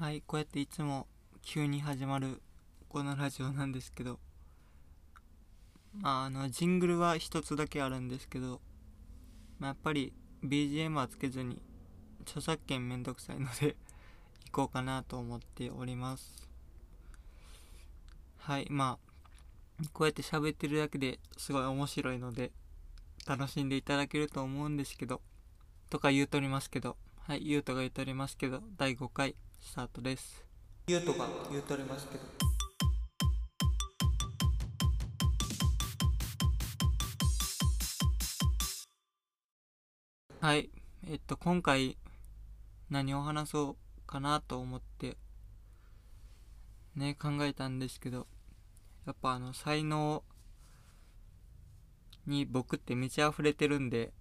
はいこうやっていつも急に始まるこのラジオなんですけどまああのジングルは一つだけあるんですけど、まあ、やっぱり BGM はつけずに著作権めんどくさいので行こうかなと思っております。はいまあこうやって喋ってるだけですごい面白いので楽しんでいただけると思うんですけどとか言うとりますけどはいゆうとが言うとりますけど第5回スタートです。ゆうとが言うとりますけど。はい。えっと今回何を話そうかなと思ってね考えたんですけどやっぱあの才能に僕ってめちゃ溢れてるんで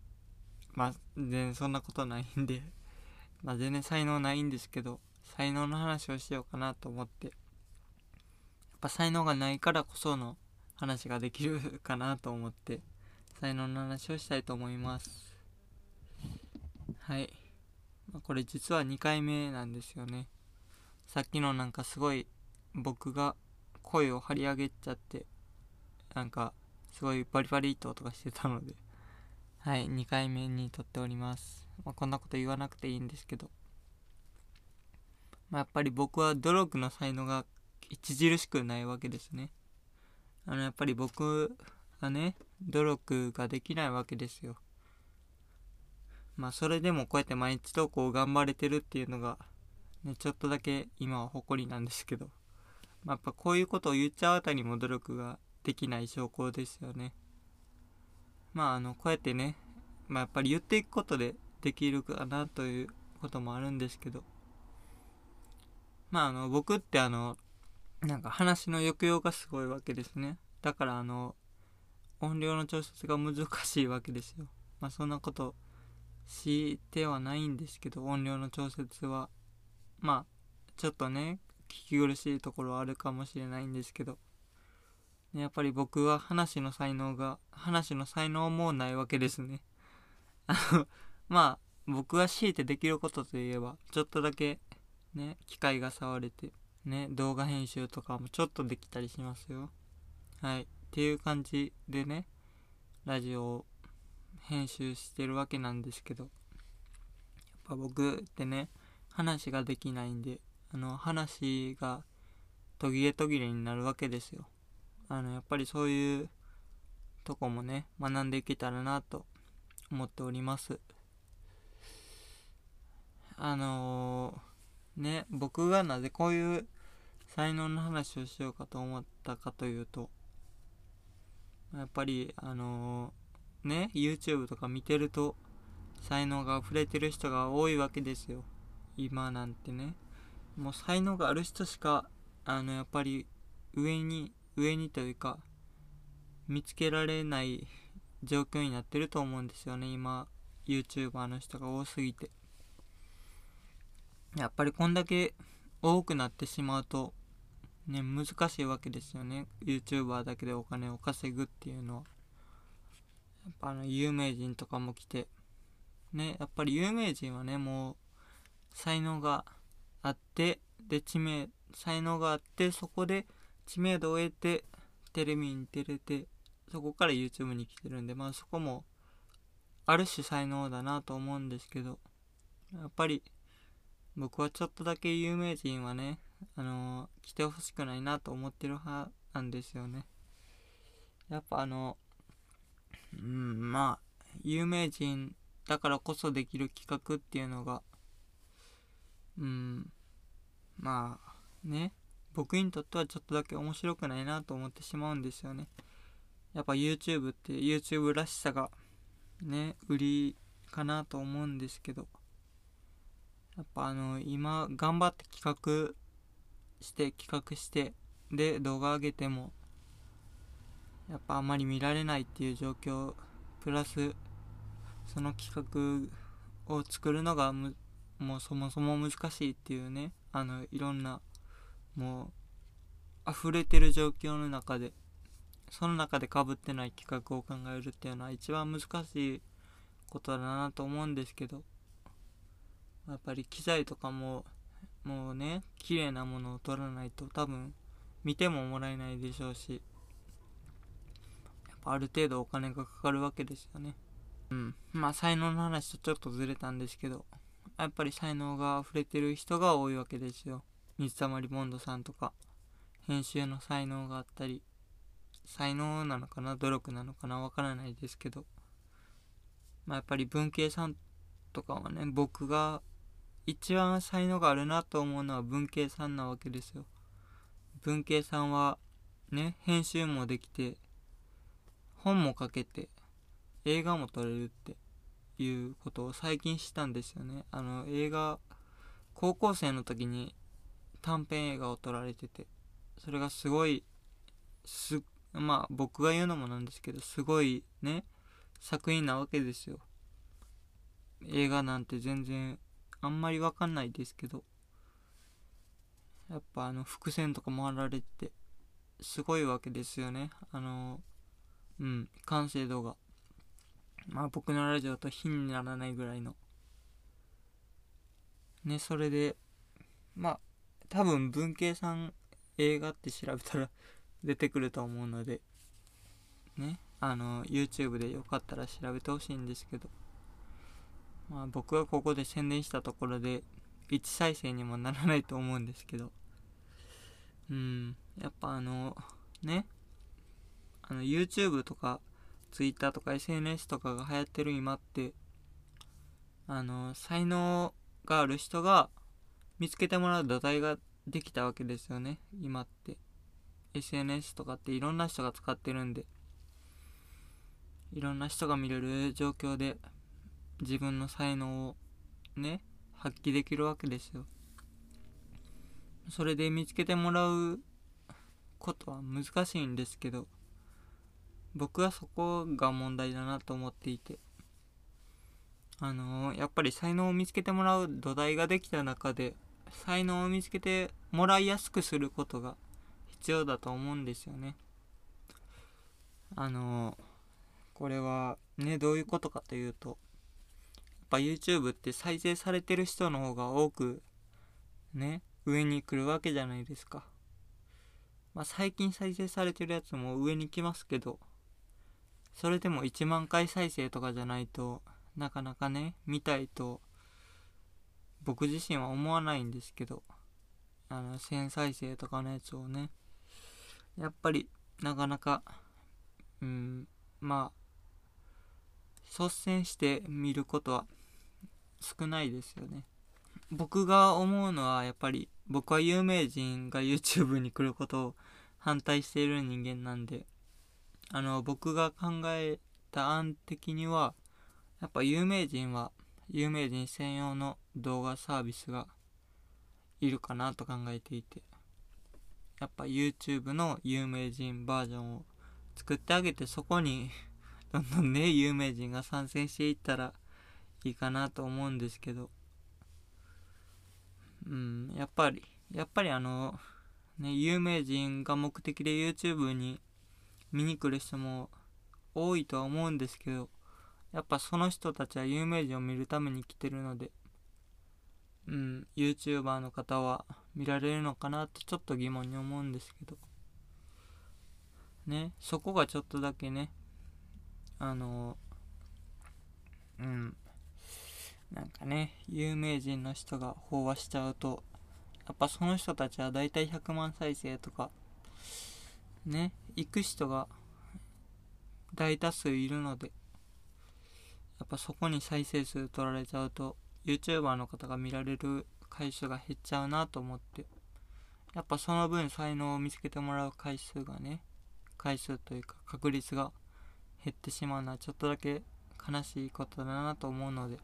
まあ全然そんなことないんでまあ全然才能ないんですけど才能の話をしようかなと思って。やっぱ才能がないからこその話ができるかなと思って才能の話をしたいと思います。はい、まあ、これ実は2回目なんですよね。さっきのなんかすごい僕が声を張り上げちゃってなんかすごいバリバリと音がしてたので。はい。2回目に撮っております、まあ、こんなこと言わなくていいんですけど、まあ、やっぱり僕は努力の才能が著しくないわけですね。あのやっぱり僕はね努力ができないわけですよ。まあそれでもこうやって毎日投稿頑張れてるっていうのが、ね、ちょっとだけ今は誇りなんですけど、まあ、やっぱこういうことを言っちゃうあたりも努力ができない証拠ですよね。まああのこうやってね、まあ、やっぱり言っていくことでできるかなということもあるんですけど。まああの僕ってあのなんか話の抑揚がすごいわけですね。だからあの音量の調節が難しいわけですよ。まあそんなことしてはないんですけど音量の調節はまあちょっとね聞き苦しいところはあるかもしれないんですけど。やっぱり僕は話の才能が話の才能もないわけですね。あのまあ僕が強いてできることといえばちょっとだけね機械が触れてね動画編集とかもちょっとできたりしますよ。はい。っていう感じでねラジオを編集してるわけなんですけど。やっぱ僕ってね話ができないんであの話が途切れ途切れになるわけですよ。あのやっぱりそういうとこもね学んでいけたらなと思っております。あのー、ね僕がなぜこういう才能の話をしようかと思ったかというとやっぱりあのー、ね YouTube とか見てると才能が溢れてる人が多いわけですよ。今なんてね。もう才能がある人しかあのやっぱり上に上にというか見つけられない状況になってると思うんですよね。今 YouTuber の人が多すぎて。やっぱりこんだけ多くなってしまうとね難しいわけですよね。YouTuber だけでお金を稼ぐっていうのは。やっぱあの有名人とかも来て。ねやっぱり有名人はねもう才能があってで知名才能があってそこで知名度を得てテレビに出れてそこから YouTube に来てるんでまあそこもある種才能だなと思うんですけどやっぱり僕はちょっとだけ有名人はねあのー、来てほしくないなと思ってる派なんですよね。やっぱあのうんまあ有名人だからこそできる企画っていうのがうんまあね僕にとってはちょっとだけ面白くないなと思ってしまうんですよね。やっぱ YouTube って YouTube らしさがね売りかなと思うんですけど。やっぱあの今頑張って企画して企画してで動画上げてもやっぱあまり見られないっていう状況プラスその企画を作るのがもうそもそも難しいっていうねあのいろんなもう溢れてる状況の中でその中でかぶってない企画を考えるっていうのは一番難しいことだなと思うんですけどやっぱり機材とかももうね綺麗なものを撮らないと多分見てももらえないでしょうしやっぱある程度お金がかかるわけですよね。うん。まあ才能の話とちょっとずれたんですけどやっぱり才能が溢れてる人が多いわけですよ。水溜りボンドさんとか編集の才能があったり才能なのかな努力なのかなわからないですけどまあやっぱり文系さんとかはね僕が一番才能があるなと思うのは文系さんなわけですよ。文系さんはね編集もできて本も書けて映画も撮れるっていうことを最近知ったんですよね。あの映画高校生の時に短編映画を撮られててそれがすごいすまあ僕が言うのもなんですけどすごいね作品なわけですよ。映画なんて全然あんまりわかんないですけどやっぱあの伏線とか回られてすごいわけですよね。あのうん完成度が。まあ僕のラジオと比にならないぐらいの。ねそれでまあ多分文系さん映画って調べたら 出てくると思うのでねあの YouTube でよかったら調べてほしいんですけど。まあ僕がここで宣伝したところで1再生にもならないと思うんですけど。うんやっぱあのねあの YouTube とか Twitter とか SNS とかが流行ってる今ってあの才能がある人が見つけてもらう土台ができたわけですよね。今って。SNS とかっていろんな人が使ってるんで。いろんな人が見れる状況で自分の才能をね発揮できるわけですよ。それで見つけてもらうことは難しいんですけど僕はそこが問題だなと思っていて。あのー、やっぱり才能を見つけてもらう土台ができた中で才能を見つけてもらいやすくすることが必要だと思うんですよね。あのー、これはねどういうことかというとぱ YouTube って再生されてる人の方が多くね上に来るわけじゃないですか。まあ最近再生されてるやつも上に来ますけどそれでも1万回再生とかじゃないとなかなかね見たいと僕自身は思わないんですけどあの1000再生とかのやつをねやっぱりなかなかうんまあ率先して見ることは少ないですよね。僕が思うのはやっぱり僕は有名人が YouTube に来ることを反対している人間なんであの僕が考えた案的にはやっぱ有名人は有名人専用の動画サービスがいるかなと考えていてやっぱ YouTube の有名人バージョンを作ってあげてそこにどんどんね有名人が参戦していったらいいかなと思うんですけど。うんやっぱりやっぱりあのね有名人が目的で YouTube に見に来る人も多いとは思うんですけどやっぱその人たちは有名人を見るために来てるのでうん YouTuber の方は見られるのかなってちょっと疑問に思うんですけど。ねそこがちょっとだけねあのうんなんかね有名人の人が飽和しちゃうとやっぱその人たちはだいたい100万再生とかね行く人が大多数いるのでやっぱそこに再生数取られちゃうと YouTuber の方が見られる回数が減っちゃうなと思ってやっぱその分才能を見つけてもらう回数がね回数というか確率が減ってしまうのはちょっとだけ悲しいことだなと思うので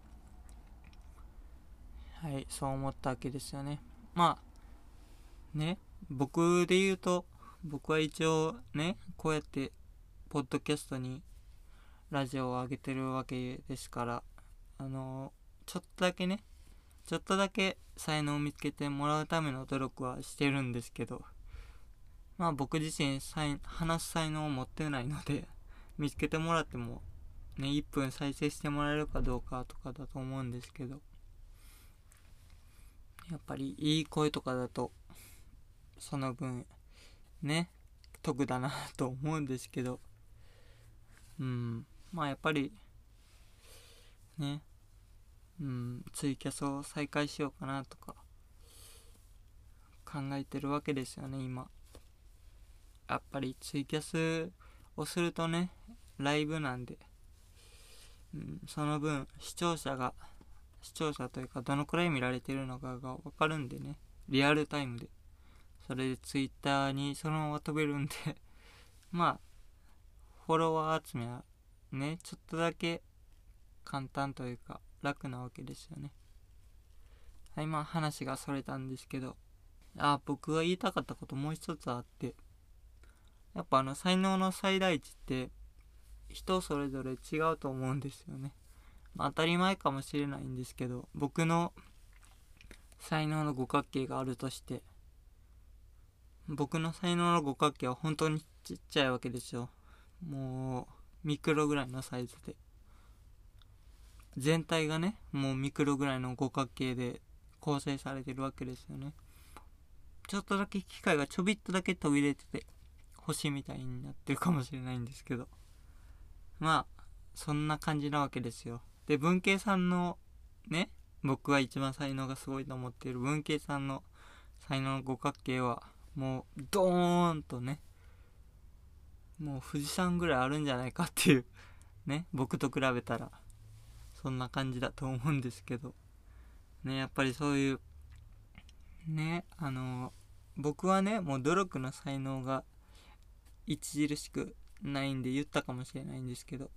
はいそう思ったわけですよね。まあね僕で言うと僕は一応ねこうやってポッドキャストにラジオを上げてるわけですからあのちょっとだけねちょっとだけ才能を見つけてもらうための努力はしてるんですけどまあ僕自身話す才能を持ってないので見つけてもらってもね1分再生してもらえるかどうかとかだと思うんですけどやっぱりいい声とかだとその分ね得だなと思うんですけど。うんまあやっぱりねうんツイキャスを再開しようかなとか考えてるわけですよね今。やっぱりツイキャスをするとねライブなんで、うん、その分視聴者が視聴者というかどのくらい見られてるのかが分かるんでね。リアルタイムで。それでツイッターにそのまま飛べるんで。まあフォロワー集めはねちょっとだけ簡単というか楽なわけですよね。はいまあ話がそれたんですけど。あ僕が言いたかったこともう一つあって。やっぱあの才能の最大値って人それぞれ違うと思うんですよね。まあ、当たり前かもしれないんですけど僕の才能の五角形があるとして僕の才能の五角形は本当にちっちゃいわけですよ。もうミクロぐらいのサイズで。全体がねもうミクロぐらいの五角形で構成されてるわけですよね。ちょっとだけ機械がちょびっとだけ途切れてて星みたいになってるかもしれないんですけど。まあそんな感じなわけですよ。で文系さんのね僕が一番才能がすごいと思っている文系さんの才能の五角形はもうドーンとねもう富士山ぐらいあるんじゃないかっていうね僕と比べたらそんな感じだと思うんですけど。ねやっぱりそういうねあの僕はねもう努力の才能が著しくないんで言ったかもしれないんですけど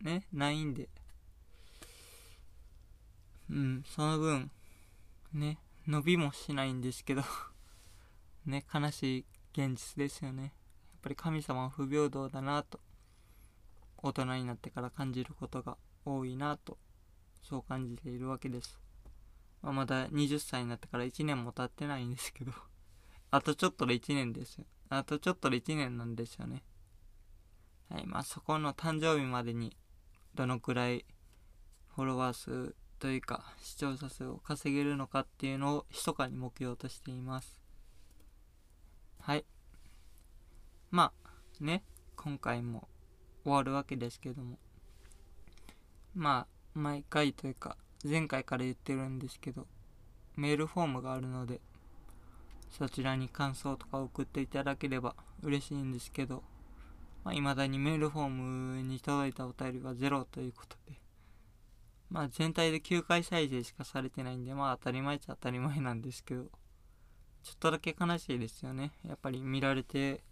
ねないんで。うんその分ね伸びもしないんですけど ね悲しい現実ですよね。やっぱり神様は不平等だなと大人になってから感じることが多いなとそう感じているわけです、まあ、まだ20歳になってから1年も経ってないんですけど あとちょっとで1年ですよ。あとちょっとで1年なんですよね。はいまあそこの誕生日までにどのくらいフォロワー数というか視聴者数を稼げるのかっていうのを密かに目標としています。はい。まあね今回も終わるわけですけども。まあ毎回というか前回から言ってるんですけどメールフォームがあるのでそちらに感想とか送っていただければ嬉しいんですけどまあ、未だにメールフォームに届いたお便りはゼロということでまあ全体で9回再生しかされてないんで、まあ当たり前っちゃ当たり前なんですけど、ちょっとだけ悲しいですよね。やっぱり見られて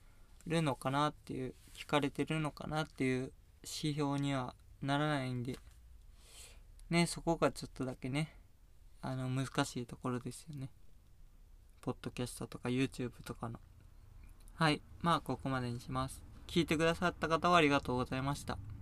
るのかなっていう、聞かれてるのかなっていう指標にはならないんで、ね、そこがちょっとだけね、あの難しいところですよね。ポッドキャストとか YouTube とかの。はい。まあここまでにします。聞いてくださった方はありがとうございました。